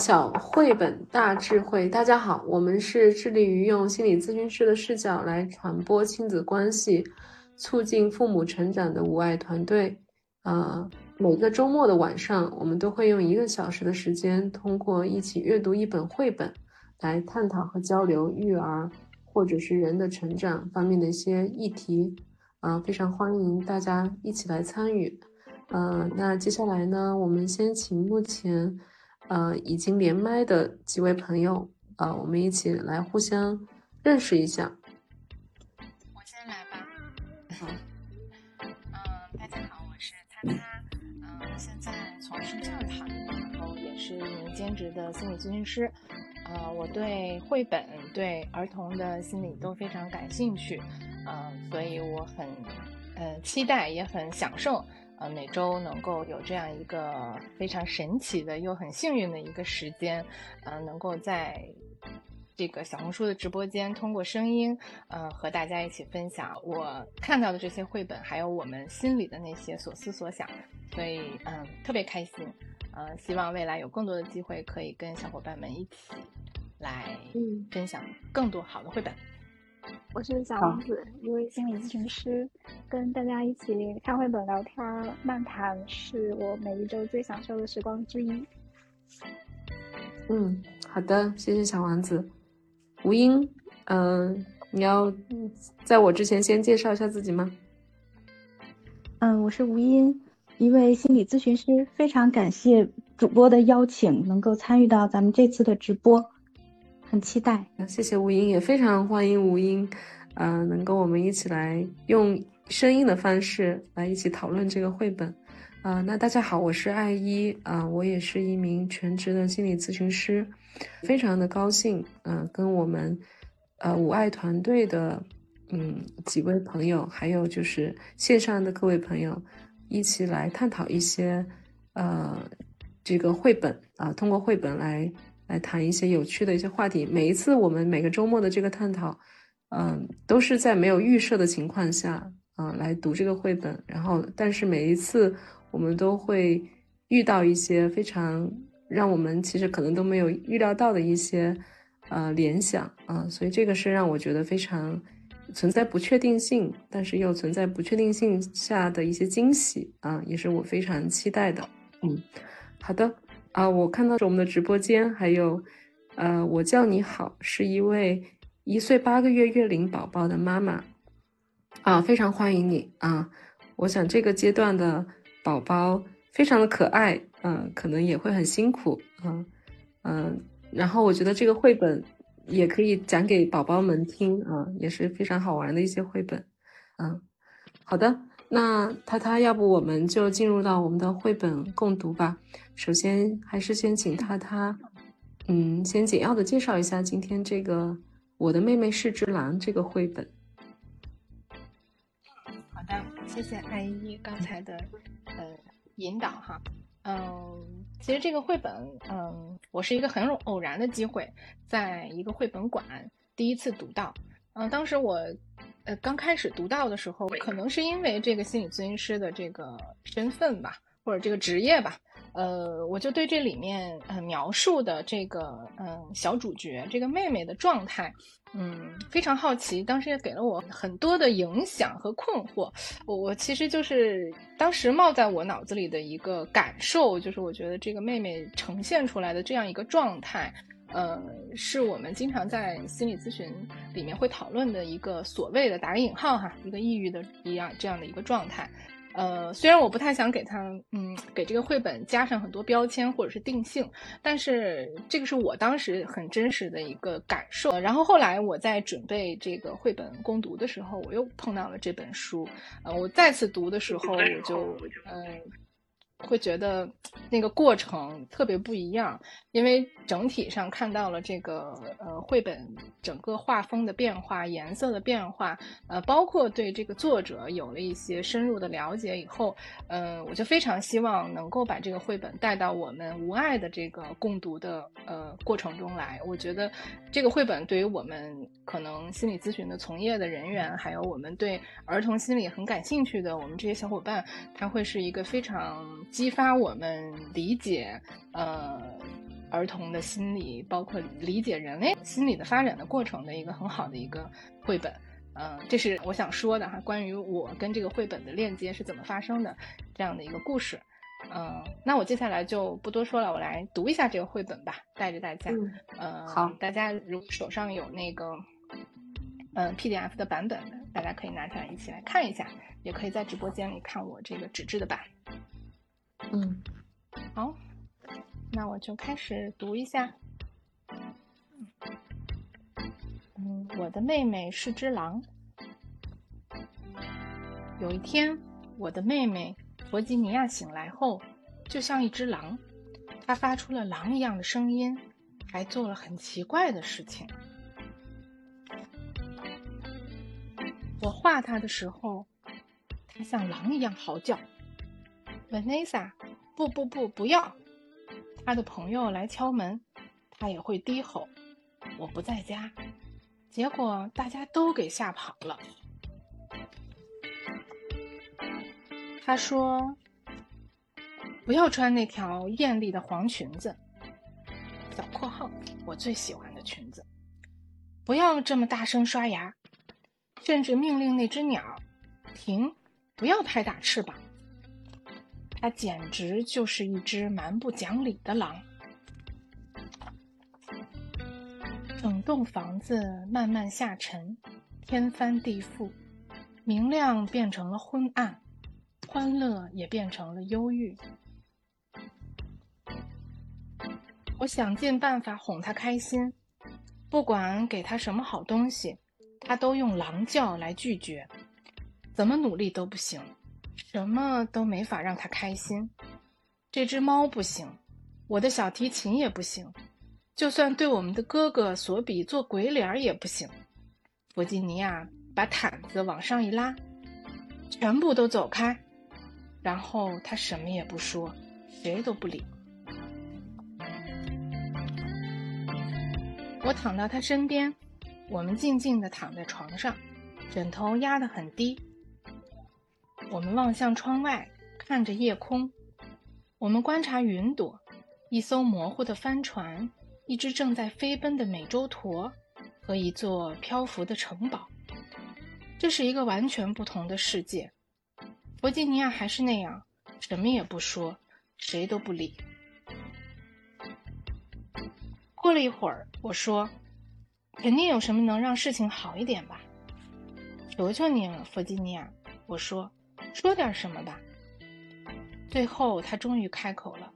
小绘本大智慧，大家好，我们是致力于用心理咨询师的视角来传播亲子关系，促进父母成长的无爱团队。呃，每个周末的晚上，我们都会用一个小时的时间，通过一起阅读一本绘本，来探讨和交流育儿或者是人的成长方面的一些议题。啊，非常欢迎大家一起来参与。嗯，那接下来呢，我们先请目前。呃，已经连麦的几位朋友，呃，我们一起来互相认识一下。我先来吧。好。嗯，大家好，我是他他。嗯，现在从事教育行业，然后也是一名兼职的心理咨询师。呃，我对绘本、对儿童的心理都非常感兴趣。嗯，所以我很呃期待，也很享受。呃，每周能够有这样一个非常神奇的又很幸运的一个时间，呃，能够在这个小红书的直播间通过声音，呃，和大家一起分享我看到的这些绘本，还有我们心里的那些所思所想，所以嗯，特别开心，呃，希望未来有更多的机会可以跟小伙伴们一起来分享更多好的绘本。我是小王子，一位心理咨询师，跟大家一起看绘本、聊天、漫谈，是我每一周最享受的时光之一。嗯，好的，谢谢小王子。吴英，嗯，你要在我之前先介绍一下自己吗？嗯，我是吴英，一位心理咨询师，非常感谢主播的邀请，能够参与到咱们这次的直播。很期待，谢谢吴英，也非常欢迎吴英，呃，能跟我们一起来用声音的方式来一起讨论这个绘本，啊，那大家好，我是艾一，啊，我也是一名全职的心理咨询师，非常的高兴，嗯，跟我们，呃，五爱团队的，嗯，几位朋友，还有就是线上的各位朋友，一起来探讨一些，呃，这个绘本，啊，通过绘本来。来谈一些有趣的一些话题。每一次我们每个周末的这个探讨，嗯，都是在没有预设的情况下，啊，来读这个绘本。然后，但是每一次我们都会遇到一些非常让我们其实可能都没有预料到的一些呃联想啊，所以这个是让我觉得非常存在不确定性，但是又存在不确定性下的一些惊喜啊，也是我非常期待的。嗯，好的。啊，我看到是我们的直播间，还有，呃，我叫你好，是一位一岁八个月月龄宝宝的妈妈，啊，非常欢迎你啊！我想这个阶段的宝宝非常的可爱，嗯，可能也会很辛苦，嗯嗯，然后我觉得这个绘本也可以讲给宝宝们听啊，也是非常好玩的一些绘本，嗯，好的。那他他，要不我们就进入到我们的绘本共读吧。首先还是先请他他，嗯，先简要的介绍一下今天这个《我的妹妹是只狼》这个绘本。好的，谢谢艾依刚才的呃引导哈。嗯，其实这个绘本，嗯，我是一个很偶然的机会，在一个绘本馆第一次读到。嗯，当时我。呃，刚开始读到的时候，可能是因为这个心理咨询师的这个身份吧，或者这个职业吧，呃，我就对这里面呃描述的这个嗯小主角这个妹妹的状态，嗯，非常好奇。当时也给了我很多的影响和困惑。我我其实就是当时冒在我脑子里的一个感受，就是我觉得这个妹妹呈现出来的这样一个状态。呃，是我们经常在心理咨询里面会讨论的一个所谓的打个引号哈，一个抑郁的一样这样的一个状态。呃，虽然我不太想给他，嗯，给这个绘本加上很多标签或者是定性，但是这个是我当时很真实的一个感受。然后后来我在准备这个绘本攻读的时候，我又碰到了这本书，呃，我再次读的时候，我就，呃。会觉得那个过程特别不一样，因为整体上看到了这个呃绘本整个画风的变化、颜色的变化，呃，包括对这个作者有了一些深入的了解以后，嗯，我就非常希望能够把这个绘本带到我们无爱的这个共读的呃过程中来。我觉得这个绘本对于我们可能心理咨询的从业的人员，还有我们对儿童心理很感兴趣的我们这些小伙伴，它会是一个非常。激发我们理解，呃，儿童的心理，包括理解人类心理的发展的过程的一个很好的一个绘本。嗯，这是我想说的哈，关于我跟这个绘本的链接是怎么发生的这样的一个故事。嗯，那我接下来就不多说了，我来读一下这个绘本吧，带着大家。嗯，好，大家如果手上有那个嗯 PDF 的版本的，大家可以拿起来一起来看一下，也可以在直播间里看我这个纸质的版。嗯，好，那我就开始读一下。嗯，我的妹妹是只狼。有一天，我的妹妹弗吉尼亚醒来后，就像一只狼，她发出了狼一样的声音，还做了很奇怪的事情。我画她的时候，她像狼一样嚎叫。Vanessa，不不不，不要！他的朋友来敲门，他也会低吼。我不在家。结果大家都给吓跑了。他说：“不要穿那条艳丽的黄裙子。”小括号，我最喜欢的裙子。不要这么大声刷牙，甚至命令那只鸟停，不要拍打翅膀。他简直就是一只蛮不讲理的狼。整栋房子慢慢下沉，天翻地覆，明亮变成了昏暗，欢乐也变成了忧郁。我想尽办法哄他开心，不管给他什么好东西，他都用狼叫来拒绝，怎么努力都不行，什么都没法让他开心。这只猫不行，我的小提琴也不行。就算对我们的哥哥索比做鬼脸也不行。弗吉尼亚把毯子往上一拉，全部都走开。然后他什么也不说，谁都不理。我躺到他身边，我们静静地躺在床上，枕头压得很低。我们望向窗外，看着夜空。我们观察云朵，一艘模糊的帆船。一只正在飞奔的美洲驼和一座漂浮的城堡，这是一个完全不同的世界。弗吉尼亚还是那样，什么也不说，谁都不理。过了一会儿，我说：“肯定有什么能让事情好一点吧？”求求你了，弗吉尼亚，我说：“说点什么吧。”最后，他终于开口了。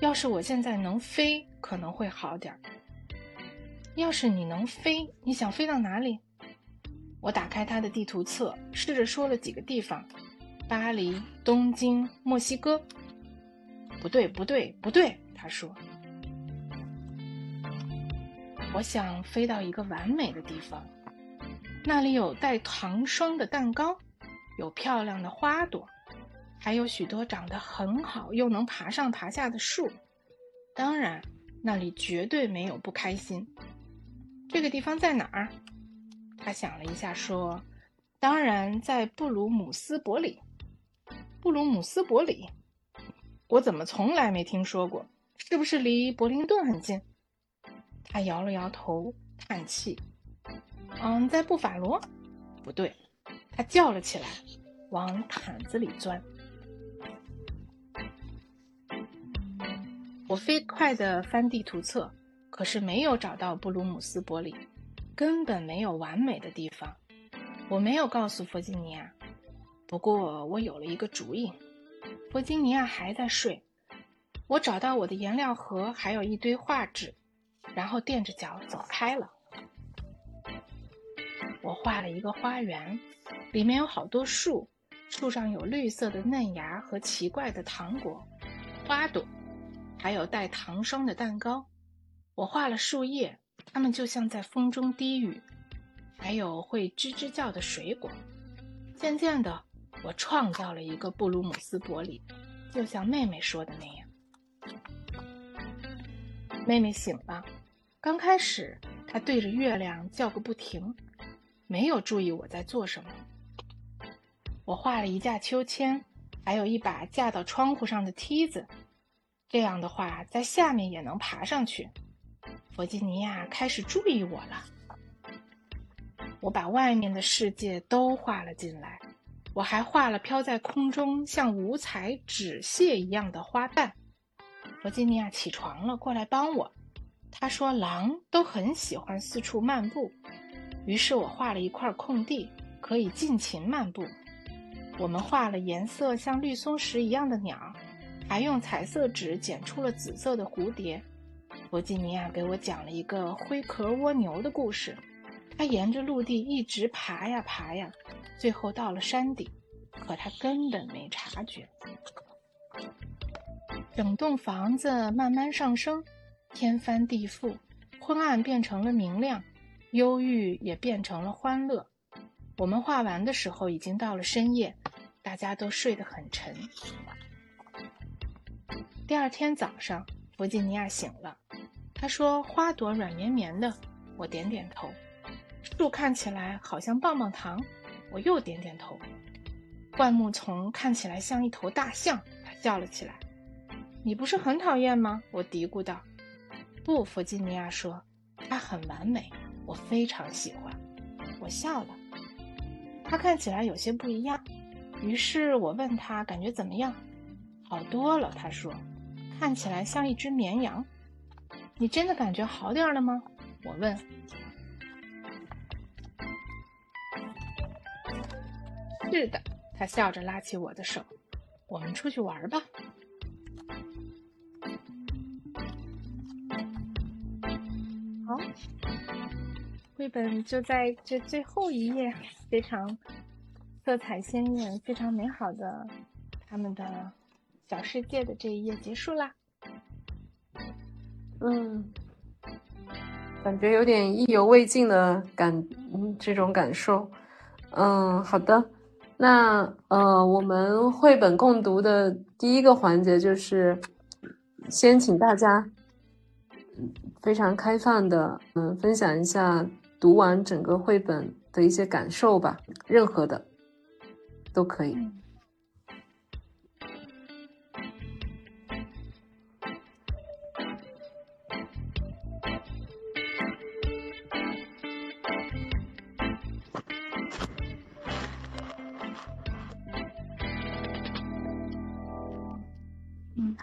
要是我现在能飞，可能会好点儿。要是你能飞，你想飞到哪里？我打开他的地图册，试着说了几个地方：巴黎、东京、墨西哥。不对，不对，不对，他说。我想飞到一个完美的地方，那里有带糖霜的蛋糕，有漂亮的花朵。还有许多长得很好又能爬上爬下的树，当然，那里绝对没有不开心。这个地方在哪儿？他想了一下，说：“当然在布鲁姆斯伯里。”布鲁姆斯伯里，我怎么从来没听说过？是不是离柏林顿很近？他摇了摇头，叹气：“嗯，在布法罗？不对。”他叫了起来，往毯子里钻。我飞快地翻地图册，可是没有找到布鲁姆斯伯里，根本没有完美的地方。我没有告诉弗吉尼亚，不过我有了一个主意。弗吉尼亚还在睡，我找到我的颜料盒，还有一堆画纸，然后垫着脚走开了。我画了一个花园，里面有好多树，树上有绿色的嫩芽和奇怪的糖果、花朵。还有带糖霜的蛋糕，我画了树叶，它们就像在风中低语。还有会吱吱叫的水果。渐渐的，我创造了一个布鲁姆斯伯里，就像妹妹说的那样。妹妹醒了，刚开始她对着月亮叫个不停，没有注意我在做什么。我画了一架秋千，还有一把架到窗户上的梯子。这样的话，在下面也能爬上去。弗吉尼亚开始注意我了。我把外面的世界都画了进来，我还画了飘在空中像五彩纸屑一样的花瓣。弗吉尼亚起床了，过来帮我。他说：“狼都很喜欢四处漫步。”于是我画了一块空地，可以尽情漫步。我们画了颜色像绿松石一样的鸟，还用彩色纸剪出了紫色的蝴蝶。弗吉尼亚给我讲了一个灰壳蜗牛的故事。它沿着陆地一直爬呀爬呀，最后到了山顶，可它根本没察觉。整栋房子慢慢上升，天翻地覆，昏暗变成了明亮，忧郁也变成了欢乐。我们画完的时候已经到了深夜，大家都睡得很沉。第二天早上，弗吉尼亚醒了，他说：“花朵软绵绵的。”我点点头。树看起来好像棒棒糖，我又点点头。灌木丛看起来像一头大象，他笑了起来。你不是很讨厌吗？我嘀咕道。不，弗吉尼亚说，它很完美，我非常喜欢。我笑了。他看起来有些不一样，于是我问他感觉怎么样？好多了，他说，看起来像一只绵羊。你真的感觉好点了吗？我问。是的，他笑着拉起我的手，我们出去玩吧。好，绘本就在这最后一页，非常色彩鲜艳、非常美好的他们的小世界的这一页结束啦。嗯，感觉有点意犹未尽的感，这种感受。嗯，好的。那呃，我们绘本共读的第一个环节就是，先请大家非常开放的，嗯，分享一下读完整个绘本的一些感受吧，任何的都可以。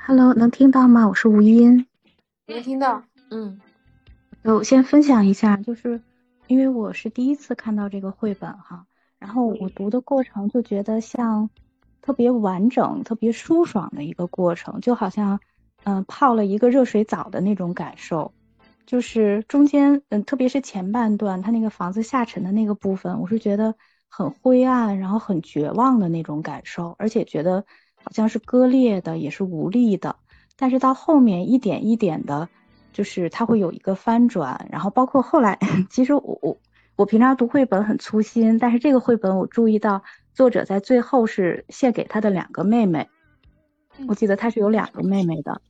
Hello，能听到吗？我是吴音，能听到。嗯，我先分享一下，就是因为我是第一次看到这个绘本哈，然后我读的过程就觉得像特别完整、特别舒爽的一个过程，就好像嗯泡了一个热水澡的那种感受。就是中间嗯，特别是前半段，他那个房子下沉的那个部分，我是觉得很灰暗，然后很绝望的那种感受，而且觉得。好像是割裂的，也是无力的，但是到后面一点一点的，就是它会有一个翻转，然后包括后来，其实我我我平常读绘本很粗心，但是这个绘本我注意到作者在最后是献给他的两个妹妹，我记得他是有两个妹妹的，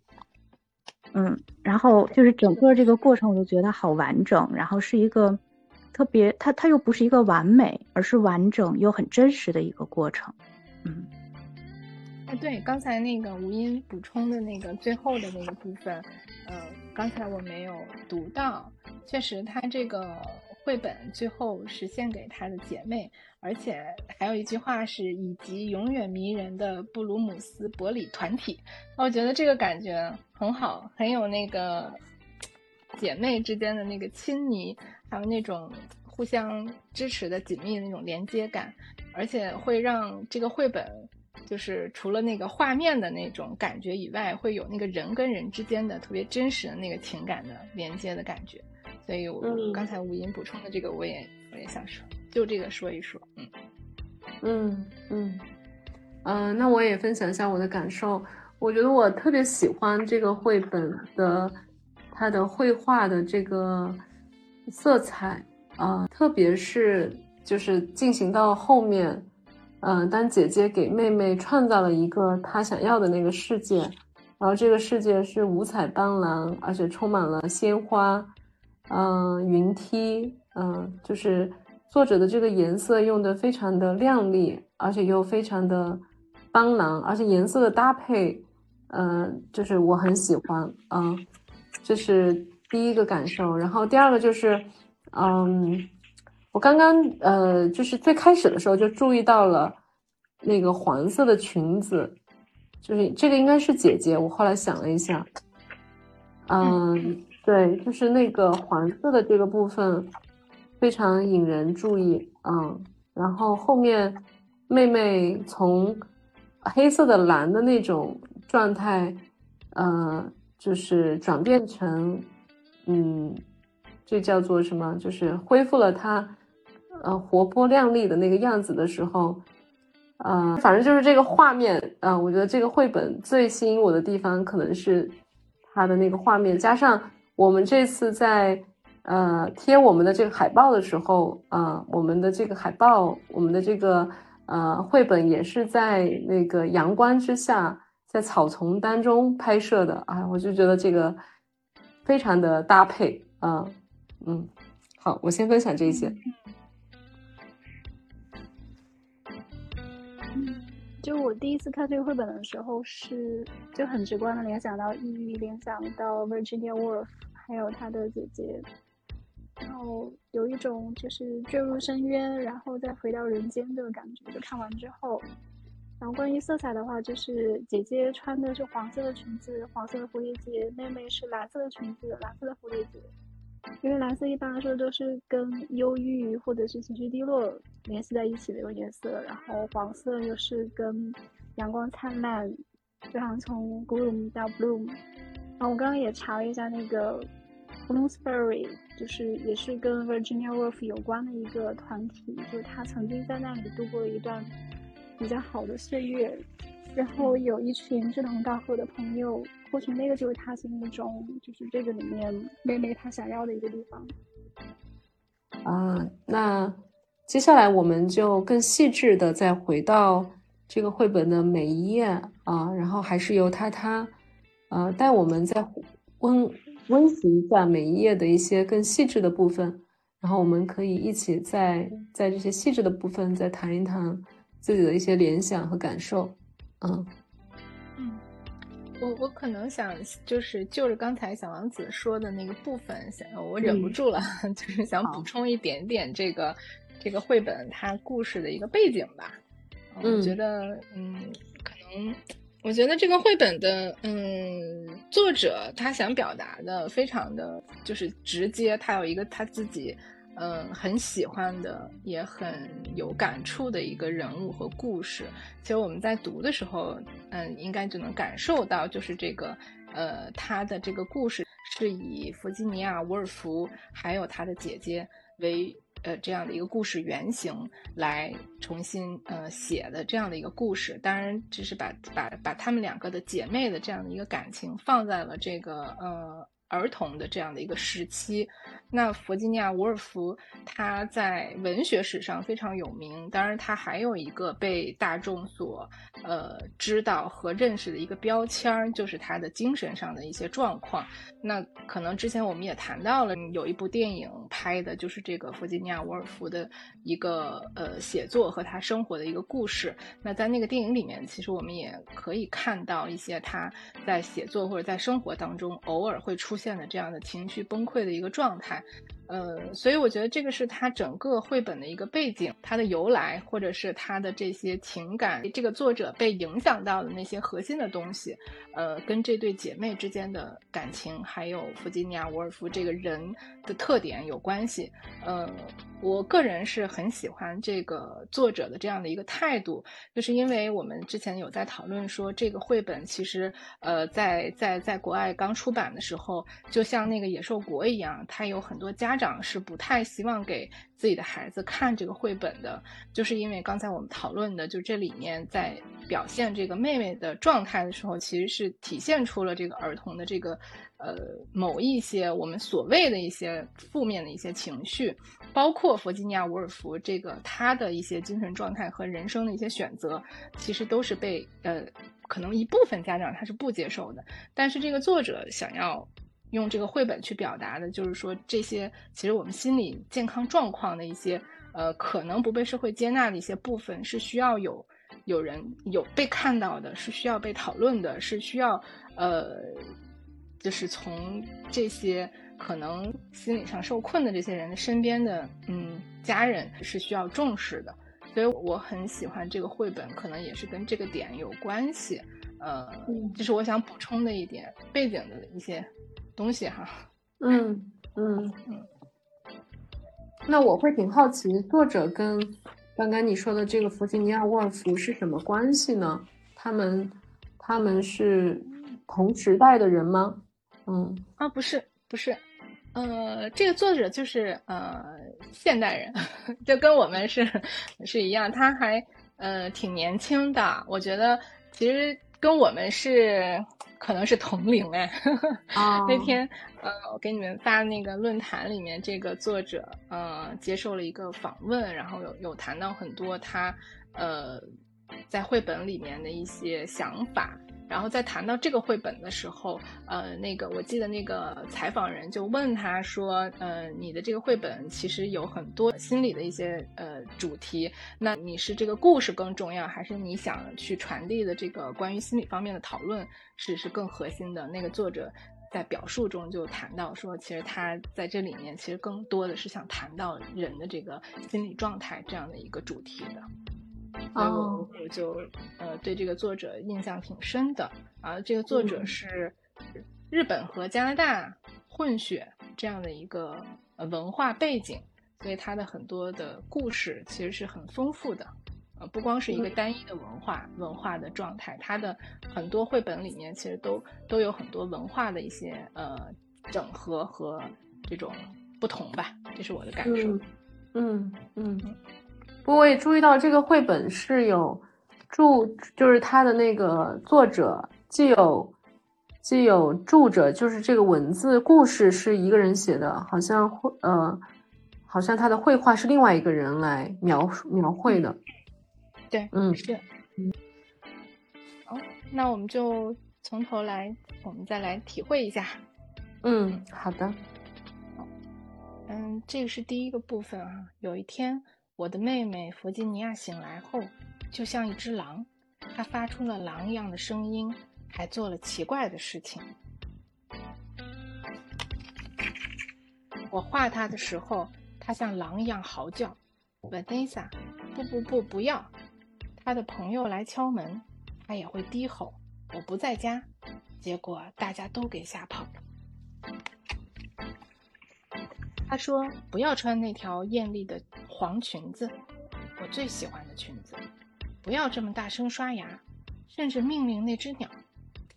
嗯，然后就是整个这个过程我就觉得好完整，然后是一个特别，它它又不是一个完美，而是完整又很真实的一个过程，嗯。对，刚才那个吴音补充的那个最后的那个部分，呃，刚才我没有读到。确实，他这个绘本最后是献给他的姐妹，而且还有一句话是以及永远迷人的布鲁姆斯伯里团体。我觉得这个感觉很好，很有那个姐妹之间的那个亲昵，还有那种互相支持的紧密的那种连接感，而且会让这个绘本。就是除了那个画面的那种感觉以外，会有那个人跟人之间的特别真实的那个情感的连接的感觉。所以，我刚才吴音补充的这个，我也我也想说，就这个说一说。嗯嗯嗯嗯，那我也分享一下我的感受。我觉得我特别喜欢这个绘本的它的绘画的这个色彩啊，特别是就是进行到后面。嗯，当姐姐给妹妹创造了一个她想要的那个世界，然后这个世界是五彩斑斓，而且充满了鲜花，嗯，云梯，嗯，就是作者的这个颜色用的非常的亮丽，而且又非常的斑斓，而且颜色的搭配，呃，就是我很喜欢，嗯，这是第一个感受。然后第二个就是，嗯，我刚刚呃，就是最开始的时候就注意到了那个黄色的裙子，就是这个应该是姐姐。我后来想了一下，嗯，对，就是那个黄色的这个部分非常引人注意，嗯，然后后面妹妹从黑色的蓝的那种。状态，呃，就是转变成，嗯，这叫做什么？就是恢复了它，呃，活泼靓丽的那个样子的时候，呃，反正就是这个画面，啊，我觉得这个绘本最吸引我的地方可能是它的那个画面，加上我们这次在呃贴我们的这个海报的时候，啊，我们的这个海报，我们的这个呃绘本也是在那个阳光之下。在草丛当中拍摄的啊，我就觉得这个非常的搭配啊，嗯，好，我先分享这些。就我第一次看这个绘本的时候，是就很直观的联想到抑郁，联想到 Virginia Woolf，还有她的姐姐，然后有一种就是坠入深渊，然后再回到人间的感觉。就看完之后。然后关于色彩的话，就是姐姐穿的是黄色的裙子，黄色的蝴蝶结；妹妹是蓝色的裙子，蓝色的蝴蝶结。因为蓝色一般来说都是跟忧郁或者是情绪低落联系在一起的一个颜色，然后黄色又是跟阳光灿烂，就像从 gloom 到 bloom。然后我刚刚也查了一下那个 Bloomsbury，就是也是跟 Virginia Woolf 有关的一个团体，就是他曾经在那里度过了一段。比较好的岁月，然后有一群志同道合的朋友，或许那个就是他心目中就是这个里面妹妹她想要的一个地方。啊，那接下来我们就更细致的再回到这个绘本的每一页啊，然后还是由他他呃带我们再温温习一下每一页的一些更细致的部分，然后我们可以一起在在这些细致的部分再谈一谈。自己的一些联想和感受，嗯嗯，我我可能想就是就着刚才小王子说的那个部分，想我忍不住了，就是想补充一点点这个这个绘本它故事的一个背景吧。我觉得，嗯，可能我觉得这个绘本的，嗯，作者他想表达的非常的就是直接，他有一个他自己。嗯，很喜欢的，也很有感触的一个人物和故事。其实我们在读的时候，嗯，应该就能感受到，就是这个，呃，他的这个故事是以弗吉尼亚·沃尔夫还有他的姐姐为，呃，这样的一个故事原型来重新，呃，写的这样的一个故事。当然，只是把把把他们两个的姐妹的这样的一个感情放在了这个，呃。儿童的这样的一个时期，那弗吉尼亚·伍尔夫他在文学史上非常有名，当然他还有一个被大众所呃知道和认识的一个标签儿，就是他的精神上的一些状况。那可能之前我们也谈到了，有一部电影拍的就是这个弗吉尼亚·沃尔夫的一个呃写作和他生活的一个故事。那在那个电影里面，其实我们也可以看到一些他在写作或者在生活当中偶尔会出。现的这样的情绪崩溃的一个状态。呃，所以我觉得这个是他整个绘本的一个背景，它的由来，或者是他的这些情感，这个作者被影响到的那些核心的东西，呃，跟这对姐妹之间的感情，还有弗吉尼亚·沃尔夫这个人的特点有关系。呃，我个人是很喜欢这个作者的这样的一个态度，就是因为我们之前有在讨论说，这个绘本其实，呃，在在在国外刚出版的时候，就像那个《野兽国》一样，它有很多家。长是不太希望给自己的孩子看这个绘本的，就是因为刚才我们讨论的，就这里面在表现这个妹妹的状态的时候，其实是体现出了这个儿童的这个呃某一些我们所谓的一些负面的一些情绪，包括弗吉尼亚·伍尔夫这个他的一些精神状态和人生的一些选择，其实都是被呃可能一部分家长他是不接受的，但是这个作者想要。用这个绘本去表达的，就是说这些其实我们心理健康状况的一些，呃，可能不被社会接纳的一些部分，是需要有有人有被看到的，是需要被讨论的，是需要呃，就是从这些可能心理上受困的这些人的身边的嗯家人是需要重视的。所以我很喜欢这个绘本，可能也是跟这个点有关系。呃，这是我想补充的一点背景的一些东西哈。嗯嗯嗯。那我会挺好奇，作者跟刚刚你说的这个弗吉尼亚·沃尔夫是什么关系呢？他们他们是同时代的人吗？嗯啊，不是不是。呃，这个作者就是呃现代人，就跟我们是是一样，他还呃挺年轻的。我觉得其实跟我们是可能是同龄哎。啊，那天呃我给你们发那个论坛里面，这个作者呃接受了一个访问，然后有有谈到很多他呃在绘本里面的一些想法。然后在谈到这个绘本的时候，呃，那个我记得那个采访人就问他说，呃，你的这个绘本其实有很多心理的一些呃主题，那你是这个故事更重要，还是你想去传递的这个关于心理方面的讨论是是更核心的？那个作者在表述中就谈到说，其实他在这里面其实更多的是想谈到人的这个心理状态这样的一个主题的。所以我我就呃对这个作者印象挺深的。啊，这个作者是日本和加拿大混血这样的一个呃文化背景，所以他的很多的故事其实是很丰富的，呃不光是一个单一的文化文化的状态，他的很多绘本里面其实都都有很多文化的一些呃整合和这种不同吧，这是我的感受。嗯。嗯。不过我也注意到这个绘本是有著，就是它的那个作者既有既有著者，就是这个文字故事是一个人写的，好像绘呃，好像他的绘画是另外一个人来描描绘的。对，嗯，是，嗯。好，那我们就从头来，我们再来体会一下。嗯，好的。嗯，这个是第一个部分啊。有一天。我的妹妹弗吉尼亚醒来后，就像一只狼，她发出了狼一样的声音，还做了奇怪的事情。我画她的时候，她像狼一样嚎叫。Vanessa，不不不，不要！她的朋友来敲门，她也会低吼：“我不在家。”结果大家都给吓跑了。他说：“不要穿那条艳丽的黄裙子，我最喜欢的裙子。不要这么大声刷牙，甚至命令那只鸟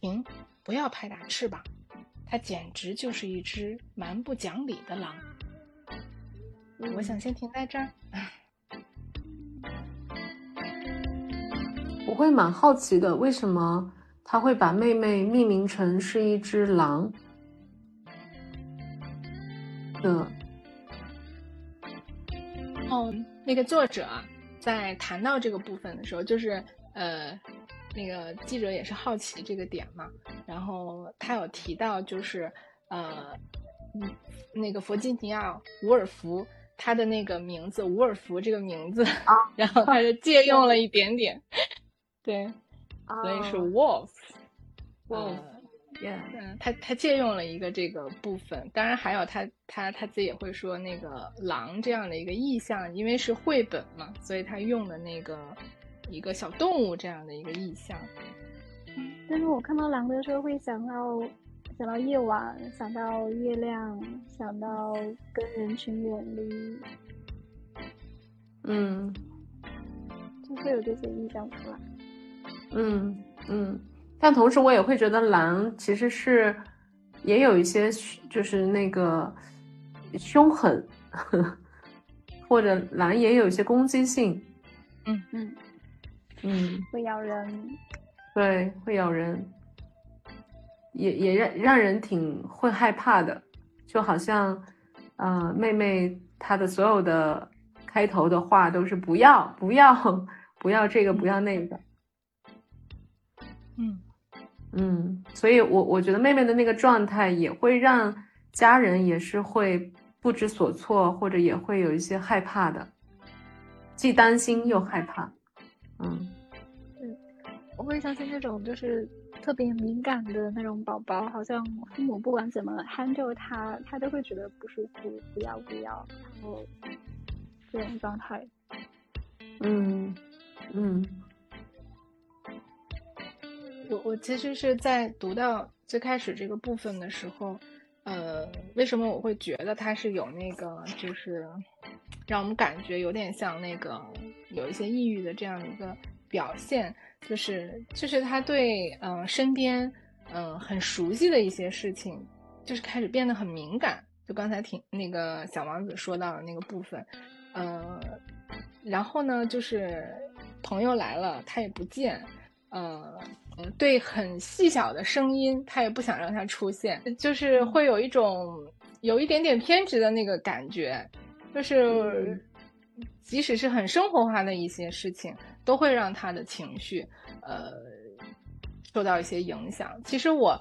停，不要拍打翅膀。它简直就是一只蛮不讲理的狼。”我想先停在这儿。我会蛮好奇的，为什么他会把妹妹命名成是一只狼？的。哦，那个作者在谈到这个部分的时候，就是呃，那个记者也是好奇这个点嘛，然后他有提到，就是呃，那个弗吉尼亚·伍尔夫他的那个名字，伍尔夫这个名字，然后他就借用了一点点，对，所以是 wolf，呃。嗯，他他借用了一个这个部分，当然还有他他他自己也会说那个狼这样的一个意象，因为是绘本嘛，所以他用的那个一个小动物这样的一个意象。但是我看到狼的时候会想到想到夜晚，想到月亮，想到跟人群远离，嗯，就会有这些意象出来。嗯嗯。但同时，我也会觉得狼其实是也有一些，就是那个凶狠，或者狼也有一些攻击性。嗯嗯嗯，会咬人。对，会咬人，也也让让人挺会害怕的。就好像，呃，妹妹她的所有的开头的话都是不要不要 不要这个不要那个。嗯。嗯，所以，我我觉得妹妹的那个状态也会让家人也是会不知所措，或者也会有一些害怕的，既担心又害怕。嗯我会相信那种就是特别敏感的那种宝宝，好像父母不管怎么 handle 他，他都会觉得不舒服，不要不要，然后这种状态。嗯嗯，我我其实是在读到最开始这个部分的时候，呃，为什么我会觉得他是有那个，就是让我们感觉有点像那个有一些抑郁的这样一个表现，就是就是他对嗯身边嗯很熟悉的一些事情，就是开始变得很敏感，就刚才听那个小王子说到的那个部分，呃，然后呢，就是朋友来了他也不见，呃。嗯，对，很细小的声音，他也不想让它出现，就是会有一种有一点点偏执的那个感觉，就是即使是很生活化的一些事情，都会让他的情绪呃受到一些影响。其实我。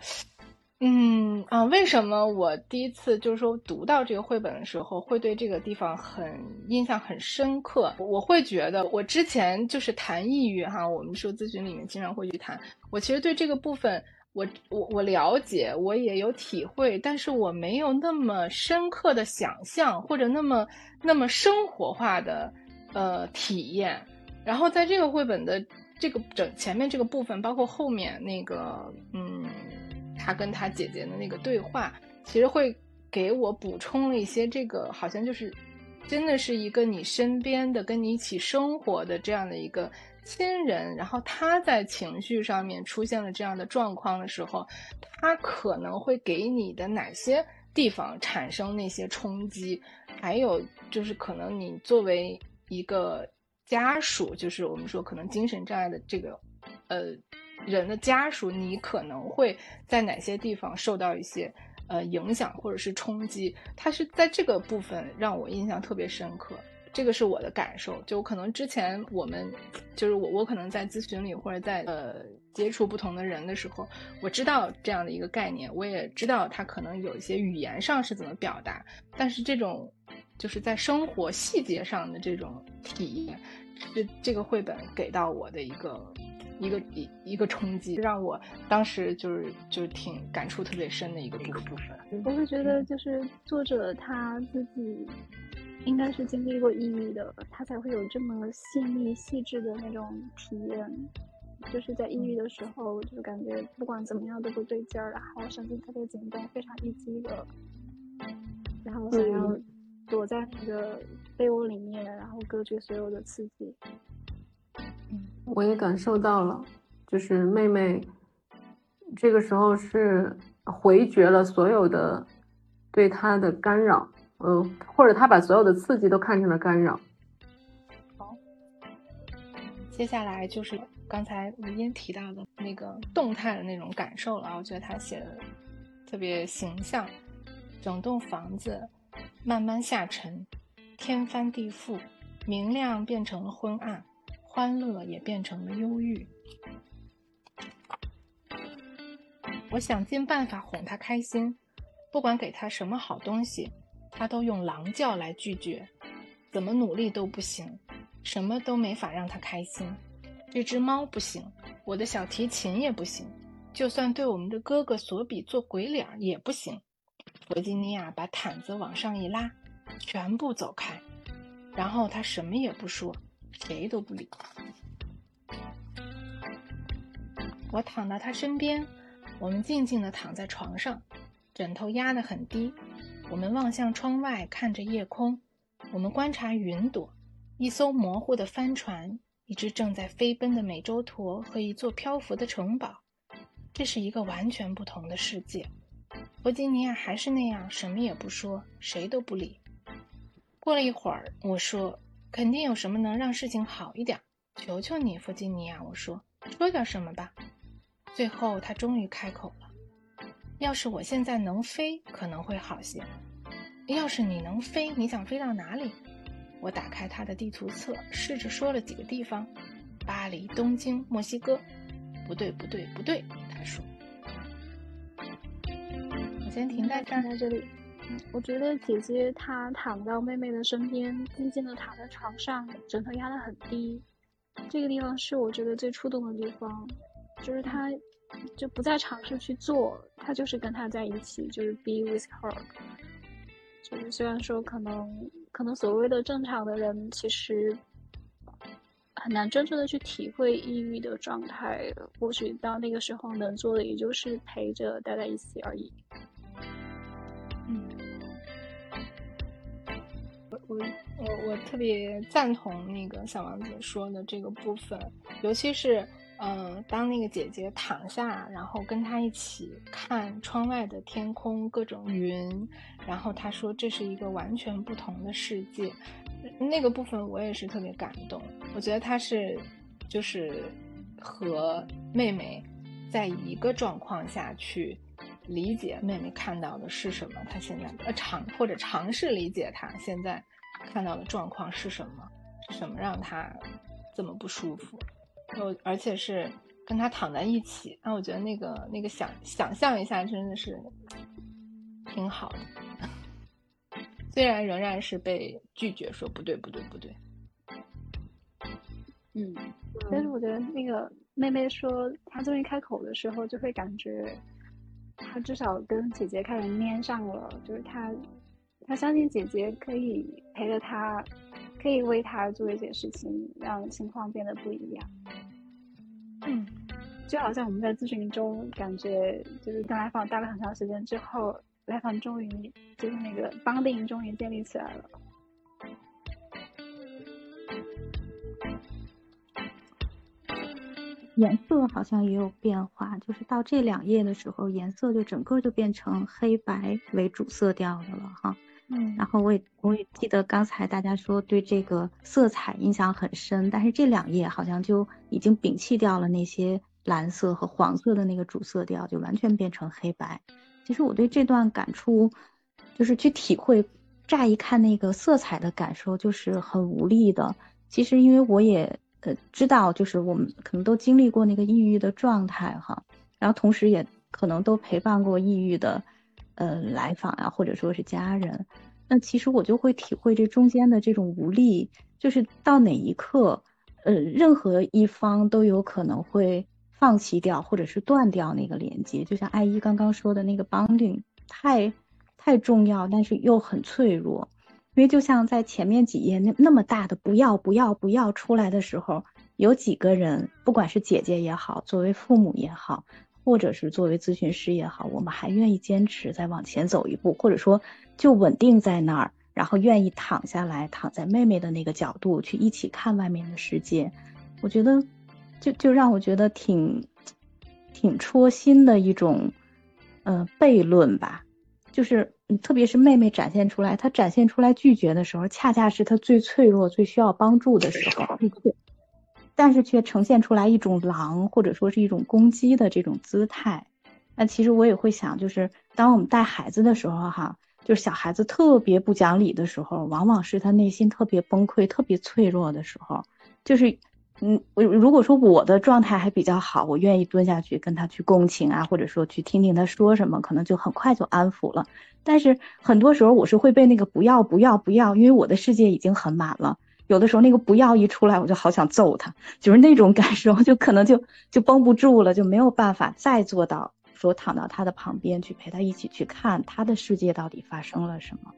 嗯啊，为什么我第一次就是说读到这个绘本的时候，会对这个地方很印象很深刻？我会觉得，我之前就是谈抑郁哈，我们说咨询里面经常会去谈。我其实对这个部分，我我我了解，我也有体会，但是我没有那么深刻的想象，或者那么那么生活化的呃体验。然后在这个绘本的这个整前面这个部分，包括后面那个嗯。他跟他姐姐的那个对话，其实会给我补充了一些这个，好像就是，真的是一个你身边的、跟你一起生活的这样的一个亲人。然后他在情绪上面出现了这样的状况的时候，他可能会给你的哪些地方产生那些冲击？还有就是可能你作为一个家属，就是我们说可能精神障碍的这个，呃。人的家属，你可能会在哪些地方受到一些呃影响或者是冲击？他是在这个部分让我印象特别深刻，这个是我的感受。就可能之前我们就是我，我可能在咨询里或者在呃接触不同的人的时候，我知道这样的一个概念，我也知道他可能有一些语言上是怎么表达，但是这种就是在生活细节上的这种体验，是这个绘本给到我的一个。一个一一个冲击，让我当时就是就是挺感触特别深的一个一个部分。我会觉得，就是作者他自己应该是经历过抑郁的，他才会有这么细腻细致的那种体验。就是在抑郁的时候，就感觉不管怎么样都不对劲儿，然后神经特别紧绷，非常易激的，然后想要躲在那个被窝里面，然后隔绝所有的刺激。我也感受到了，就是妹妹这个时候是回绝了所有的对她的干扰，呃，或者她把所有的刺激都看成了干扰。好，接下来就是刚才吴音提到的那个动态的那种感受了，我觉得他写的特别形象。整栋房子慢慢下沉，天翻地覆，明亮变成了昏暗。欢乐也变成了忧郁。我想尽办法哄他开心，不管给他什么好东西，他都用狼叫来拒绝。怎么努力都不行，什么都没法让他开心。这只猫不行，我的小提琴也不行，就算对我们的哥哥索比做鬼脸也不行。弗吉尼亚把毯子往上一拉，全部走开，然后他什么也不说。谁都不理。我躺到他身边，我们静静的躺在床上，枕头压得很低。我们望向窗外，看着夜空。我们观察云朵，一艘模糊的帆船，一只正在飞奔的美洲驼和一座漂浮的城堡。这是一个完全不同的世界。弗吉尼亚还是那样，什么也不说，谁都不理。过了一会儿，我说。肯定有什么能让事情好一点，求求你，弗吉尼亚，我说，说点什么吧。最后，他终于开口了：“要是我现在能飞，可能会好些。要是你能飞，你想飞到哪里？”我打开他的地图册，试着说了几个地方：巴黎、东京、墨西哥。不对，不对，不对，他说。我先停在这儿，在这里。我觉得姐姐她躺到妹妹的身边，静静的躺在床上，枕头压得很低，这个地方是我觉得最触动的地方，就是她就不再尝试去做，她就是跟她在一起，就是 be with her。就是虽然说可能可能所谓的正常的人，其实很难真正的去体会抑郁的状态，或许到那个时候能做的也就是陪着待在一起而已。我我我特别赞同那个小王子说的这个部分，尤其是。嗯，当那个姐姐躺下，然后跟他一起看窗外的天空，各种云，然后他说这是一个完全不同的世界，那个部分我也是特别感动。我觉得他是就是和妹妹在一个状况下去理解妹妹看到的是什么，他现在呃尝或者尝试理解他现在看到的状况是什么，是什么让他这么不舒服。有，而且是跟他躺在一起，那我觉得那个那个想想象一下，真的是挺好的。虽然仍然是被拒绝，说不对不对不对。嗯，但是我觉得那个妹妹说她终于开口的时候，就会感觉她至少跟姐姐开始粘上了，就是她她相信姐姐可以陪着他。可以为他做一些事情，让情况变得不一样。嗯，就好像我们在咨询中感觉，就是跟来访待了很长时间之后，来访终于就是那个 bonding 终于建立起来了。颜色好像也有变化，就是到这两页的时候，颜色就整个就变成黑白为主色调的了，哈。嗯，然后我也我也记得刚才大家说对这个色彩印象很深，但是这两页好像就已经摒弃掉了那些蓝色和黄色的那个主色调，就完全变成黑白。其实我对这段感触，就是去体会，乍一看那个色彩的感受就是很无力的。其实因为我也呃知道，就是我们可能都经历过那个抑郁的状态哈，然后同时也可能都陪伴过抑郁的。呃，来访啊，或者说是家人，那其实我就会体会这中间的这种无力，就是到哪一刻，呃，任何一方都有可能会放弃掉，或者是断掉那个连接。就像艾依刚刚说的那个 bonding，太太重要，但是又很脆弱。因为就像在前面几页那那么大的不要不要不要出来的时候，有几个人，不管是姐姐也好，作为父母也好。或者是作为咨询师也好，我们还愿意坚持再往前走一步，或者说就稳定在那儿，然后愿意躺下来，躺在妹妹的那个角度去一起看外面的世界。我觉得，就就让我觉得挺挺戳心的一种，呃，悖论吧。就是特别是妹妹展现出来，她展现出来拒绝的时候，恰恰是她最脆弱、最需要帮助的时候。但是却呈现出来一种狼，或者说是一种攻击的这种姿态。那其实我也会想，就是当我们带孩子的时候，哈，就是小孩子特别不讲理的时候，往往是他内心特别崩溃、特别脆弱的时候。就是，嗯，我如果说我的状态还比较好，我愿意蹲下去跟他去共情啊，或者说去听听他说什么，可能就很快就安抚了。但是很多时候我是会被那个不要、不要、不要，因为我的世界已经很满了。有的时候那个不要一出来，我就好想揍他，就是那种感受，就可能就就绷不住了，就没有办法再做到说躺到他的旁边去陪他一起去看他的世界到底发生了什么。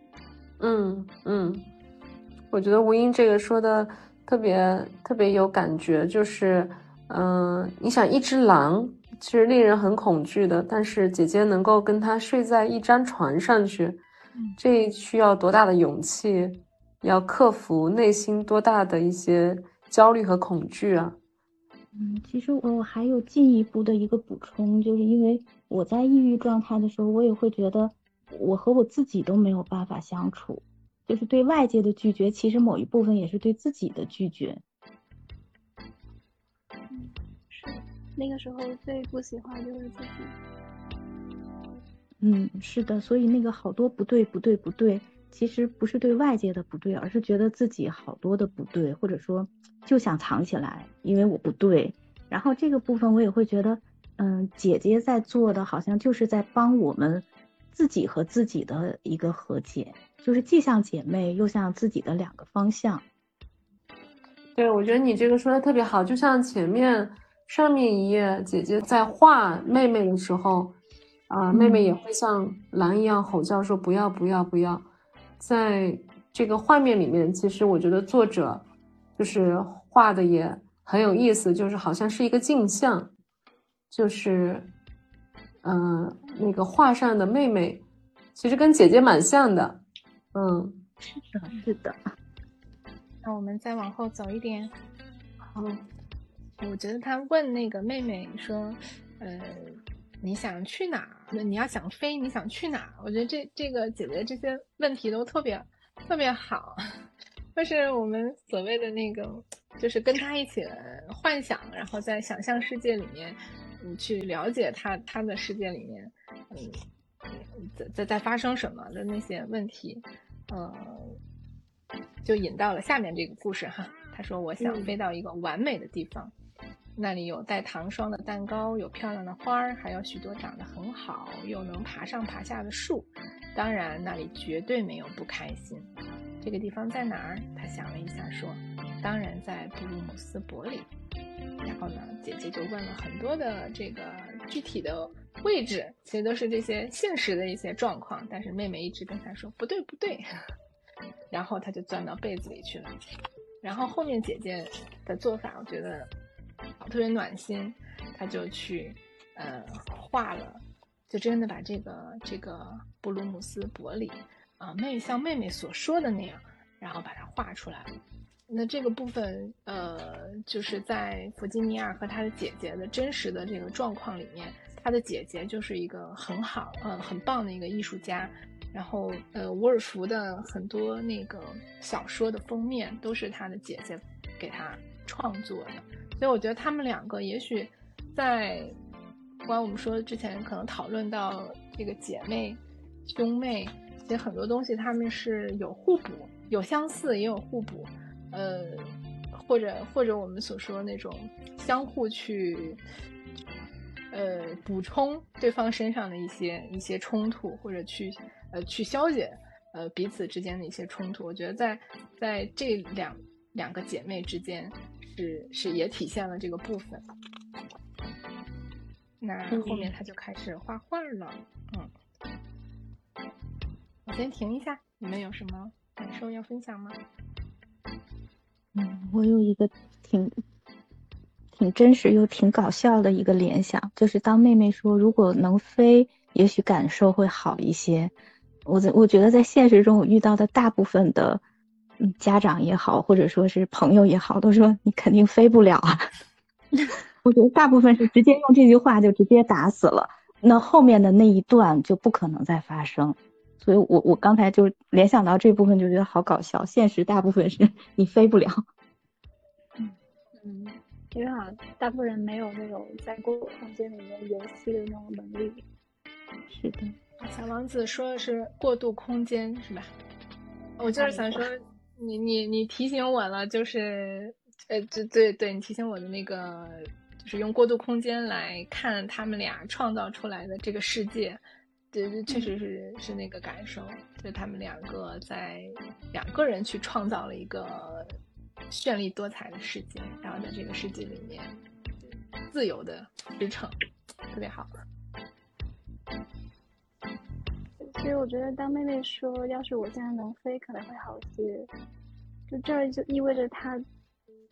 嗯嗯，我觉得吴英这个说的特别特别有感觉，就是嗯，你想一只狼其实令人很恐惧的，但是姐姐能够跟他睡在一张床上去，这需要多大的勇气？要克服内心多大的一些焦虑和恐惧啊？嗯，其实我还有进一步的一个补充，就是因为我在抑郁状态的时候，我也会觉得我和我自己都没有办法相处，就是对外界的拒绝，其实某一部分也是对自己的拒绝。嗯，是那个时候最不喜欢就是自己。嗯，是的，所以那个好多不对，不对，不对。其实不是对外界的不对，而是觉得自己好多的不对，或者说就想藏起来，因为我不对。然后这个部分我也会觉得，嗯，姐姐在做的好像就是在帮我们自己和自己的一个和解，就是既像姐妹又像自己的两个方向。对，我觉得你这个说的特别好，就像前面上面一页姐姐在画妹妹的时候，啊，妹妹也会像狼一样吼叫说不要不要不要，在这个画面里面，其实我觉得作者就是画的也很有意思，就是好像是一个镜像，就是，嗯，那个画上的妹妹其实跟姐姐蛮像的，嗯，是的，是的。那我们再往后走一点。好，我觉得他问那个妹妹说：“呃，你想去哪？你要想飞，你想去哪？”我觉得这这个解决这些问题都特别特别好，就是我们所谓的那个，就是跟他一起幻想，然后在想象世界里面，你，去了解他他的世界里面，嗯，在在在发生什么的那些问题，嗯。就引到了下面这个故事哈。他说：“我想飞到一个完美的地方，那里有带糖霜的蛋糕，有漂亮的花儿，还有许多长得很好又能爬上爬下的树。当然，那里绝对没有不开心。这个地方在哪儿？”他想了一下说：“当然在布鲁姆斯伯里。”然后呢，姐姐就问了很多的这个具体的位置，其实都是这些现实的一些状况。但是妹妹一直跟他说：“不对，不对。”然后他就钻到被子里去了。然后后面姐姐的做法，我觉得特别暖心。他就去呃画了，就真的把这个这个布鲁姆斯伯里啊妹像妹妹所说的那样，然后把它画出来了。那这个部分呃就是在弗吉尼亚和他的姐姐的真实的这个状况里面，他的姐姐就是一个很好呃很棒的一个艺术家。然后，呃，伍尔夫的很多那个小说的封面都是他的姐姐给他创作的，所以我觉得他们两个也许在，不管我们说之前可能讨论到这个姐妹、兄妹，其实很多东西他们是有互补、有相似，也有互补，呃，或者或者我们所说那种相互去。呃，补充对方身上的一些一些冲突，或者去呃去消解呃彼此之间的一些冲突。我觉得在在这两两个姐妹之间是是也体现了这个部分。那后面他就开始画画了，嗯，我先停一下，你们有什么感受要分享吗？嗯，我有一个挺。挺真实又挺搞笑的一个联想，就是当妹妹说如果能飞，也许感受会好一些。我在我觉得在现实中我遇到的大部分的，嗯，家长也好，或者说是朋友也好，都说你肯定飞不了啊。我觉得大部分是直接用这句话就直接打死了，那后面的那一段就不可能再发生。所以我我刚才就联想到这部分就觉得好搞笑，现实大部分是你飞不了。嗯嗯。因为好像大部分人没有那种在公共空间里面游戏的那种能力。是的，小王子说的是过渡空间，是吧？我就是想说，你你你提醒我了，就是呃，对对对，你提醒我的那个，就是用过渡空间来看他们俩创造出来的这个世界，对，确实是是那个感受，就他们两个在两个人去创造了一个。绚丽多彩的世界，然后在这个世界里面自由的驰骋，特别好。所以我觉得，当妹妹说“要是我现在能飞，可能会好些”，就这就意味着她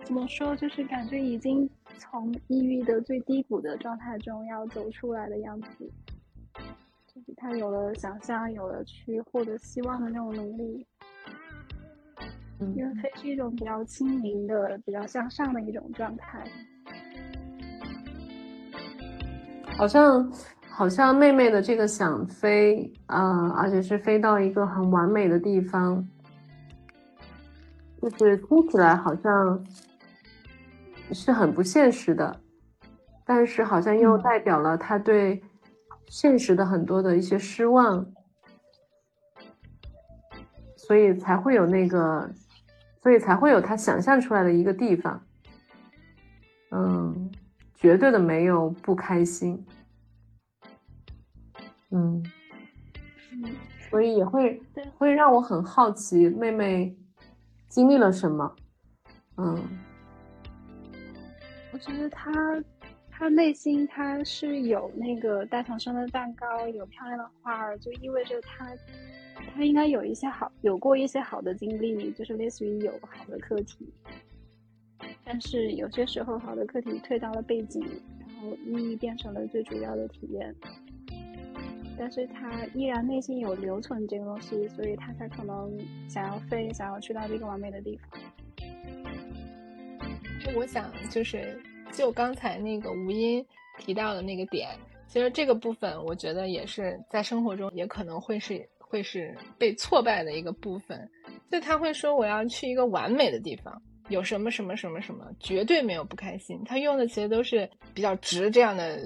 怎么说，就是感觉已经从抑郁的最低谷的状态中要走出来的样子，就是她有了想象，有了去获得希望的那种能力。因为飞是一种比较轻盈的、比较向上的一种状态，好像好像妹妹的这个想飞啊，而且是飞到一个很完美的地方，就是听起来好像是很不现实的，但是好像又代表了他对现实的很多的一些失望，所以才会有那个。所以才会有他想象出来的一个地方，嗯，绝对的没有不开心，嗯，所以也会会让我很好奇妹妹经历了什么，嗯，我觉得她她内心她是有那个大厂生的蛋糕，有漂亮的花儿，就意味着她他应该有一些好有过一些好的经历，就是类似于有好的课题。但是有些时候，好的课题退到了背景，然后意义变成了最主要的体验。但是他依然内心有留存这个东西，所以他才可能想要飞，想要去到这个完美的地方。就我想就是就刚才那个吴音提到的那个点，其实这个部分我觉得也是在生活中也可能会是会是被挫败的一个部分。就他会说我要去一个完美的地方，有什么什么什么什么，绝对没有不开心。他用的其实都是比较直这样的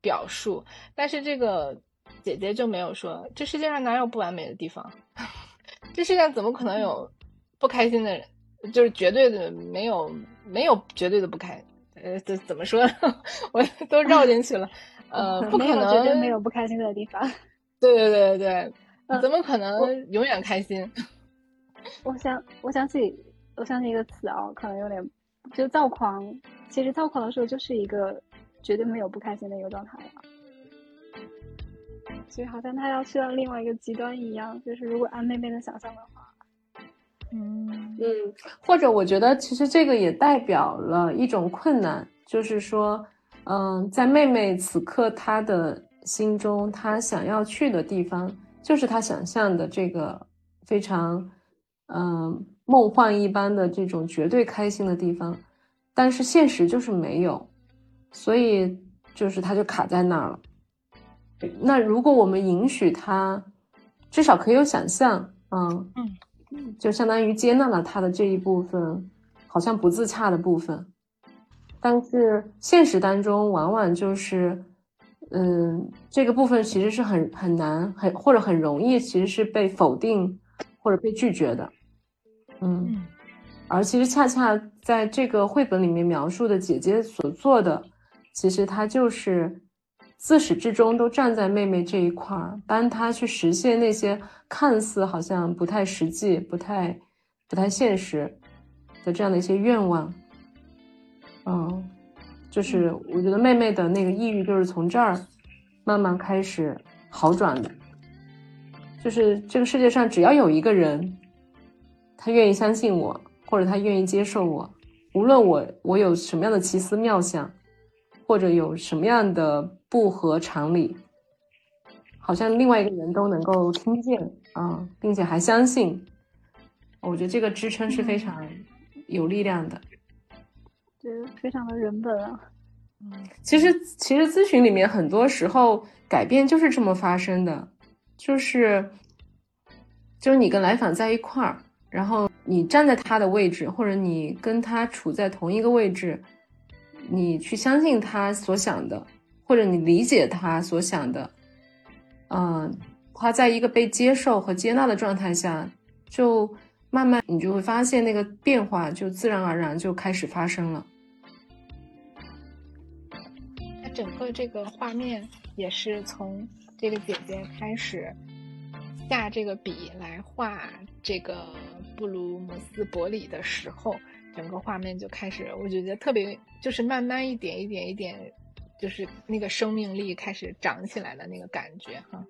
表述，但是这个姐姐就没有说这世界上哪有不完美的地方，这世界上怎么可能有不开心的人？就是绝对的没有没有绝对的不开，呃，怎怎么说？我都绕进去了，呃，不可能绝对没有不开心的地方。对对对对对，怎么可能永远开心？我想我想起我想起一个词啊，可能有点就躁狂。其实躁狂的时候就是一个绝对没有不开心的一个状态了。所以好像他要去到另外一个极端一样，就是如果按妹妹的想象的话。嗯嗯，或者我觉得其实这个也代表了一种困难，就是说，嗯，在妹妹此刻她的心中，她想要去的地方，就是她想象的这个非常，嗯，梦幻一般的这种绝对开心的地方，但是现实就是没有，所以就是她就卡在那儿了。那如果我们允许他，至少可以有想象，嗯嗯。就相当于接纳了他的这一部分，好像不自洽的部分，但是现实当中往往就是，嗯，这个部分其实是很很难，很或者很容易，其实是被否定或者被拒绝的，嗯，而其实恰恰在这个绘本里面描述的姐姐所做的，其实她就是。自始至终都站在妹妹这一块儿，帮她去实现那些看似好像不太实际、不太、不太现实的这样的一些愿望。嗯，就是我觉得妹妹的那个抑郁就是从这儿慢慢开始好转的。就是这个世界上只要有一个人，他愿意相信我，或者他愿意接受我，无论我我有什么样的奇思妙想。或者有什么样的不合常理，好像另外一个人都能够听见啊，并且还相信，我觉得这个支撑是非常有力量的，对，非常的人本啊。嗯，其实其实咨询里面很多时候改变就是这么发生的，就是就是你跟来访在一块儿，然后你站在他的位置，或者你跟他处在同一个位置。你去相信他所想的，或者你理解他所想的，嗯，他在一个被接受和接纳的状态下，就慢慢你就会发现那个变化就自然而然就开始发生了。整个这个画面也是从这个姐姐开始下这个笔来画这个布鲁姆斯伯里的时候。整个画面就开始，我觉得特别，就是慢慢一点一点一点，就是那个生命力开始长起来的那个感觉哈。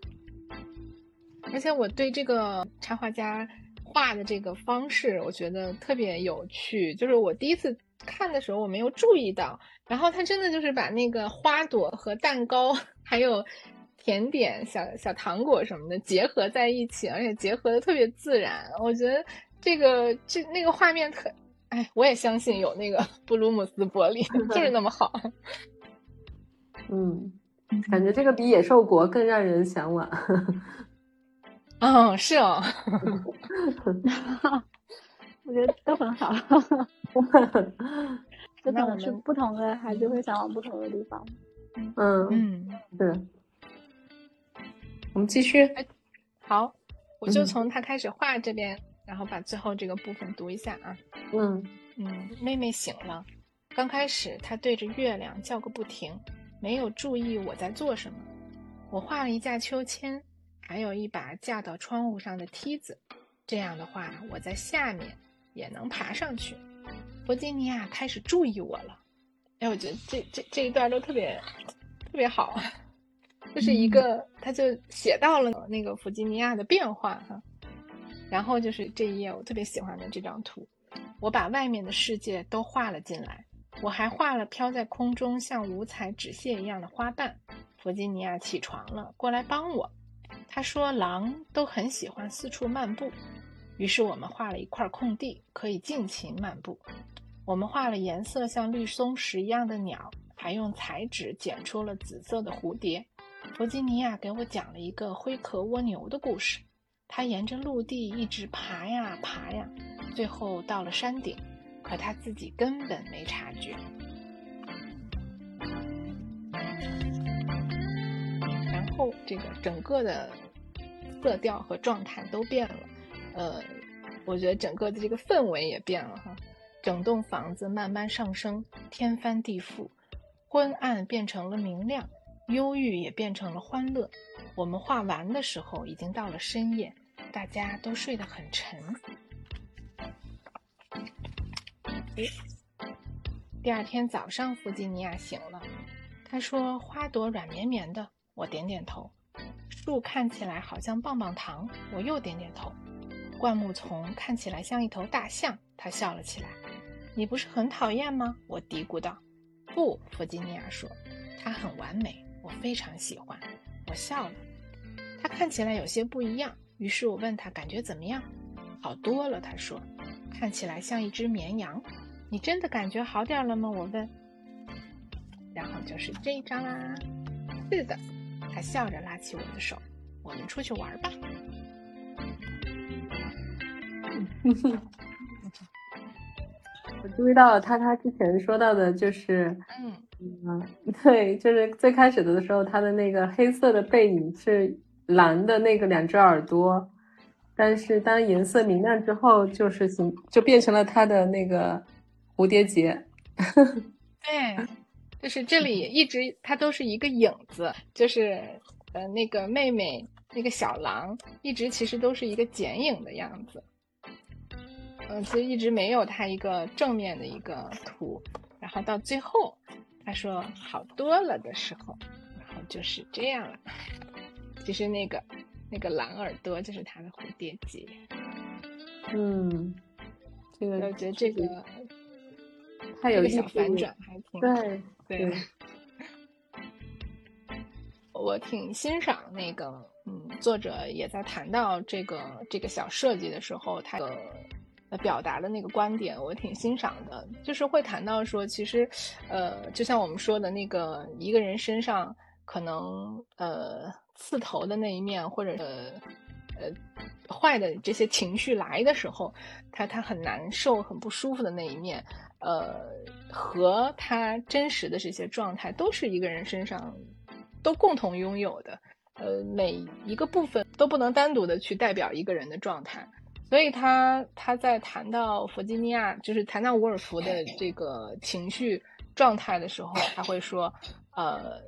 而且我对这个插画家画的这个方式，我觉得特别有趣。就是我第一次看的时候，我没有注意到，然后他真的就是把那个花朵和蛋糕，还有甜点、小小糖果什么的结合在一起，而且结合的特别自然。我觉得这个这那个画面特。哎，我也相信有那个 布鲁姆斯伯里，就是那么好。嗯，感觉这个比《野兽国》更让人向往。嗯，是哦。我觉得都很好。不同是不同的孩子会向往不同的地方。嗯嗯，对。我们继续。好，我就从他开始画这边。然后把最后这个部分读一下啊。嗯嗯，妹妹醒了。刚开始她对着月亮叫个不停，没有注意我在做什么。我画了一架秋千，还有一把架到窗户上的梯子。这样的话，我在下面也能爬上去。弗吉尼亚开始注意我了。哎，我觉得这这这一段都特别特别好，就是一个他就写到了那个弗吉尼亚的变化哈。然后就是这一页我特别喜欢的这张图，我把外面的世界都画了进来，我还画了飘在空中像五彩纸屑一样的花瓣。弗吉尼亚起床了，过来帮我。他说狼都很喜欢四处漫步，于是我们画了一块空地，可以尽情漫步。我们画了颜色像绿松石一样的鸟，还用彩纸剪出了紫色的蝴蝶。弗吉尼亚给我讲了一个灰壳蜗牛的故事。他沿着陆地一直爬呀爬呀，最后到了山顶，可他自己根本没察觉。然后这个整个的色调和状态都变了，呃，我觉得整个的这个氛围也变了哈。整栋房子慢慢上升，天翻地覆，昏暗变成了明亮，忧郁也变成了欢乐。我们画完的时候，已经到了深夜，大家都睡得很沉。第二天早上，弗吉尼亚醒了，他说：“花朵软绵绵的。”我点点头。树看起来好像棒棒糖，我又点点头。灌木丛看起来像一头大象，他笑了起来。你不是很讨厌吗？我嘀咕道。不，弗吉尼亚说，它很完美，我非常喜欢。我笑了。他看起来有些不一样，于是我问他感觉怎么样？好多了，他说，看起来像一只绵羊。你真的感觉好点了吗？我问。然后就是这一张啦。是的，他笑着拉起我的手，我们出去玩吧。我注意到了他，他之前说到的就是，嗯嗯，对，就是最开始的时候，他的那个黑色的背影是。蓝的那个两只耳朵，但是当颜色明亮之后，就是形就变成了它的那个蝴蝶结。对，就是这里一直它都是一个影子，就是呃那个妹妹那个小狼一直其实都是一个剪影的样子。嗯，其实一直没有它一个正面的一个图，然后到最后他说好多了的时候，然后就是这样了。其实那个那个蓝耳朵就是他的蝴蝶结。嗯，这个我觉得这个它有一小反转，还挺对对。我挺欣赏那个，嗯，作者也在谈到这个这个小设计的时候，他的呃表达的那个观点，我挺欣赏的。就是会谈到说，其实，呃，就像我们说的那个一个人身上可能，呃。刺头的那一面，或者呃呃坏的这些情绪来的时候，他他很难受、很不舒服的那一面，呃，和他真实的这些状态，都是一个人身上都共同拥有的。呃，每一个部分都不能单独的去代表一个人的状态。所以他他在谈到弗吉尼亚，就是谈到伍尔夫的这个情绪状态的时候，他会说，呃。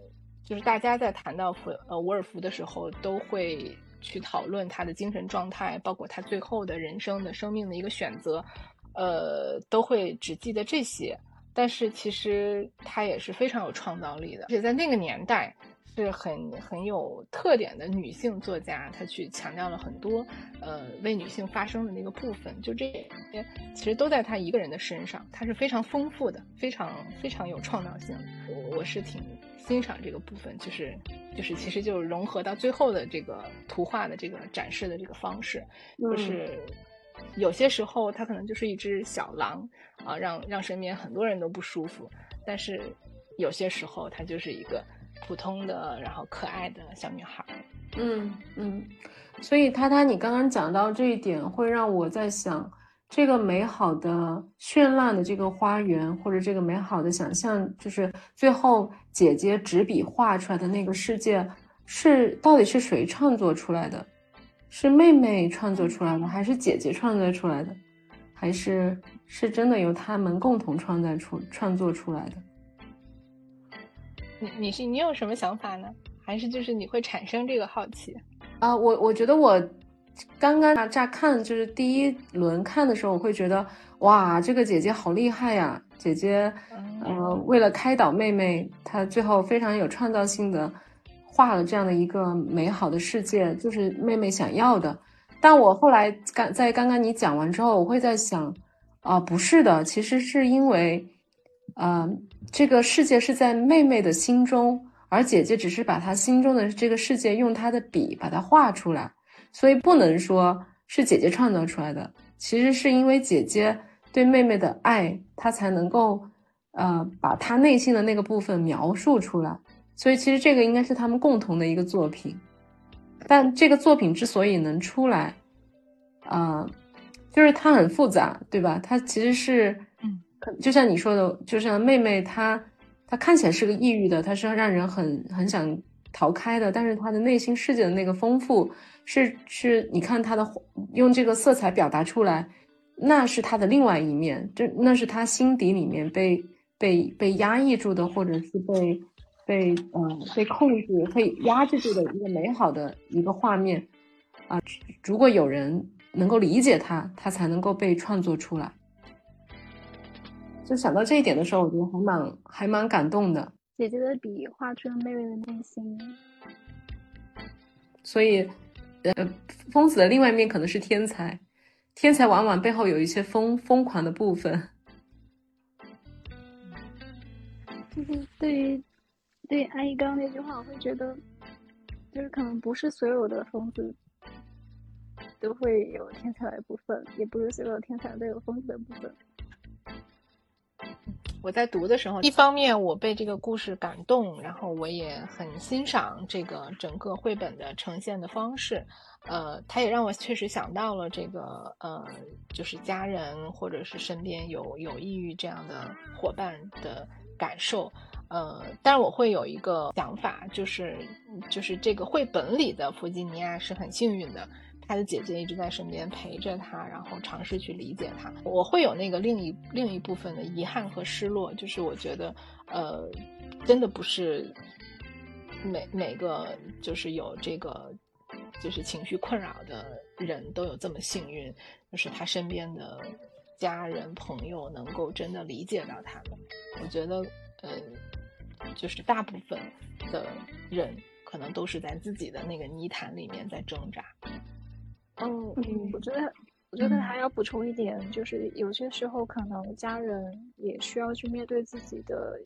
就是大家在谈到弗呃伍尔夫的时候，都会去讨论他的精神状态，包括他最后的人生的生命的一个选择，呃，都会只记得这些。但是其实他也是非常有创造力的，而且在那个年代。是很很有特点的女性作家，她去强调了很多，呃，为女性发声的那个部分，就这些其实都在她一个人的身上，她是非常丰富的，非常非常有创造性。我我是挺欣赏这个部分，就是就是其实就融合到最后的这个图画的这个展示的这个方式，就是有些时候它可能就是一只小狼啊，让让身边很多人都不舒服，但是有些时候它就是一个。普通的，然后可爱的小女孩，嗯嗯，所以他他，你刚刚讲到这一点，会让我在想，这个美好的绚烂的这个花园，或者这个美好的想象，就是最后姐姐执笔画出来的那个世界，是到底是谁创作出来的？是妹妹创作出来的，还是姐姐创作出来的？还是是真的由他们共同创造出创作出来的？你你是你有什么想法呢？还是就是你会产生这个好奇？啊，我我觉得我刚刚乍看就是第一轮看的时候，我会觉得哇，这个姐姐好厉害呀！姐姐，呃，为了开导妹妹，她最后非常有创造性的画了这样的一个美好的世界，就是妹妹想要的。但我后来刚在刚刚你讲完之后，我会在想，啊，不是的，其实是因为，呃，这个世界是在妹妹的心中，而姐姐只是把她心中的这个世界用她的笔把它画出来。所以不能说是姐姐创造出来的，其实是因为姐姐对妹妹的爱，她才能够，呃，把她内心的那个部分描述出来。所以其实这个应该是他们共同的一个作品。但这个作品之所以能出来，啊，就是它很复杂，对吧？它其实是，嗯，就像你说的，就像妹妹她，她看起来是个抑郁的，她是让人很很想逃开的，但是她的内心世界的那个丰富。是是，你看她的用这个色彩表达出来，那是他的另外一面，这那是他心底里面被被被压抑住的，或者是被被嗯被控制、被压制住的一个美好的一个画面啊！如果有人能够理解他，他才能够被创作出来。就想到这一点的时候，我觉得还蛮还蛮感动的。姐姐的笔画出了妹妹的内心，所以。呃，疯子的另外一面可能是天才，天才往往背后有一些疯疯狂的部分。就是对于对于阿姨刚刚那句话，我会觉得，就是可能不是所有的疯子都会有天才的部分，也不是所有的天才都有疯子的部分。我在读的时候，一方面我被这个故事感动，然后我也很欣赏这个整个绘本的呈现的方式，呃，它也让我确实想到了这个呃，就是家人或者是身边有有抑郁这样的伙伴的感受，呃，但是我会有一个想法，就是就是这个绘本里的弗吉尼亚是很幸运的。他的姐姐一直在身边陪着他，然后尝试去理解他。我会有那个另一另一部分的遗憾和失落，就是我觉得，呃，真的不是每每个就是有这个就是情绪困扰的人都有这么幸运，就是他身边的家人朋友能够真的理解到他们。我觉得，呃，就是大部分的人可能都是在自己的那个泥潭里面在挣扎。嗯，我觉得，我觉得还要补充一点，就是有些时候可能家人也需要去面对自己的，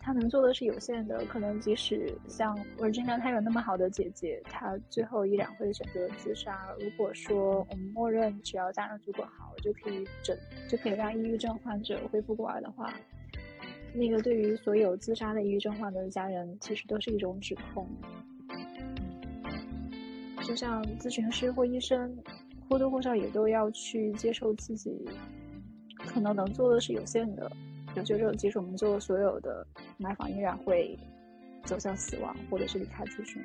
他能做的是有限的。可能即使像 Virginia，她有那么好的姐姐，她最后依然会选择自杀。如果说我们默认只要家人足够好，就可以整，就可以让抑郁症患者恢复过来的话，那个对于所有自杀的抑郁症患者的家人，其实都是一种指控。就像咨询师或医生，或多或少也都要去接受自己可能能做的是有限的。有些时候，即使我们做所有的，买房依然会走向死亡，或者是离开咨询。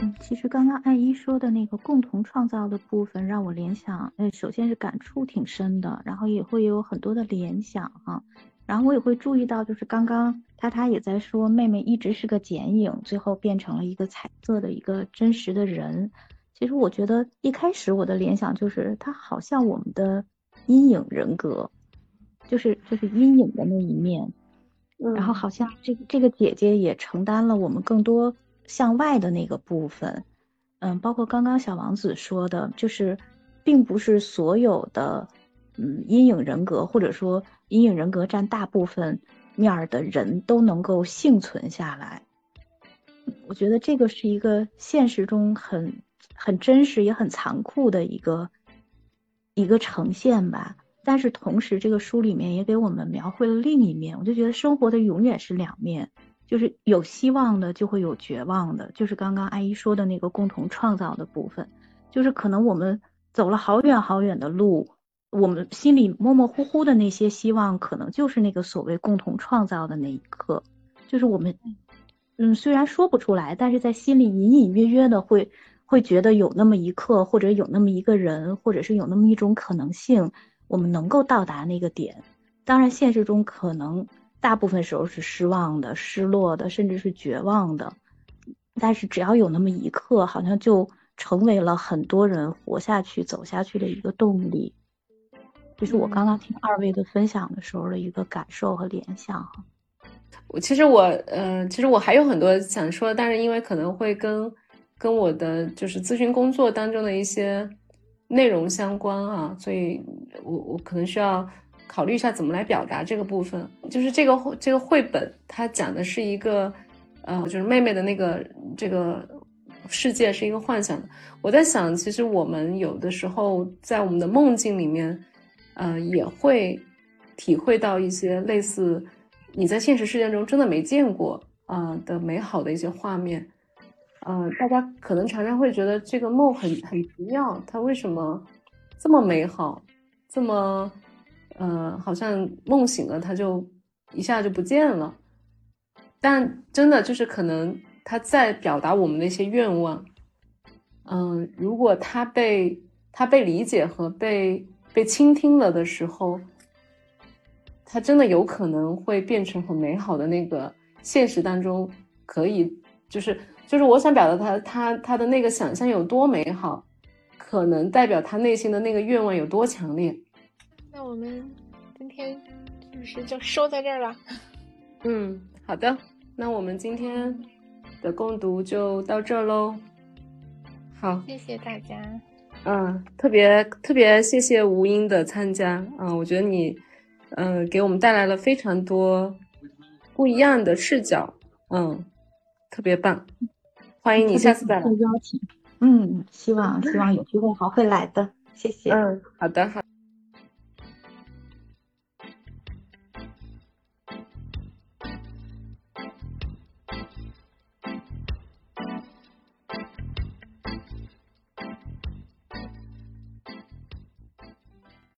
嗯，其实刚刚艾依说的那个共同创造的部分，让我联想，呃，首先是感触挺深的，然后也会有很多的联想哈。然后我也会注意到，就是刚刚他他也在说，妹妹一直是个剪影，最后变成了一个彩色的一个真实的人。其实我觉得一开始我的联想就是，他好像我们的阴影人格，就是就是阴影的那一面。然后好像这个这个姐姐也承担了我们更多向外的那个部分。嗯，包括刚刚小王子说的，就是并不是所有的。嗯，阴影人格或者说阴影人格占大部分面儿的人都能够幸存下来，我觉得这个是一个现实中很很真实也很残酷的一个一个呈现吧。但是同时，这个书里面也给我们描绘了另一面。我就觉得生活的永远是两面，就是有希望的就会有绝望的，就是刚刚阿姨说的那个共同创造的部分，就是可能我们走了好远好远的路。我们心里模模糊糊的那些希望，可能就是那个所谓共同创造的那一刻，就是我们，嗯，虽然说不出来，但是在心里隐隐约约的会会觉得有那么一刻，或者有那么一个人，或者是有那么一种可能性，我们能够到达那个点。当然，现实中可能大部分时候是失望的、失落的，甚至是绝望的。但是只要有那么一刻，好像就成为了很多人活下去、走下去的一个动力。就是我刚刚听二位的分享的时候的一个感受和联想哈。我其实我呃，其实我还有很多想说，但是因为可能会跟跟我的就是咨询工作当中的一些内容相关啊，所以我我可能需要考虑一下怎么来表达这个部分。就是这个这个绘本，它讲的是一个呃，就是妹妹的那个这个世界是一个幻想的。我在想，其实我们有的时候在我们的梦境里面。呃，也会体会到一些类似你在现实世界中真的没见过啊的美好的一些画面。呃，大家可能常常会觉得这个梦很很奇妙，它为什么这么美好，这么呃，好像梦醒了它就一下就不见了。但真的就是可能他在表达我们的一些愿望。嗯，如果他被他被理解和被。被倾听了的时候，它真的有可能会变成很美好的那个现实当中，可以就是就是我想表达他他他的那个想象有多美好，可能代表他内心的那个愿望有多强烈。那我们今天是不是就收在这儿了？嗯，好的，那我们今天的共读就到这儿喽。好，谢谢大家。嗯，特别特别谢谢吴英的参加啊！我觉得你，嗯，给我们带来了非常多不一样的视角，嗯，特别棒，欢迎你下次再来邀请。嗯，希望希望有机会还会来的，谢谢。嗯，好的好。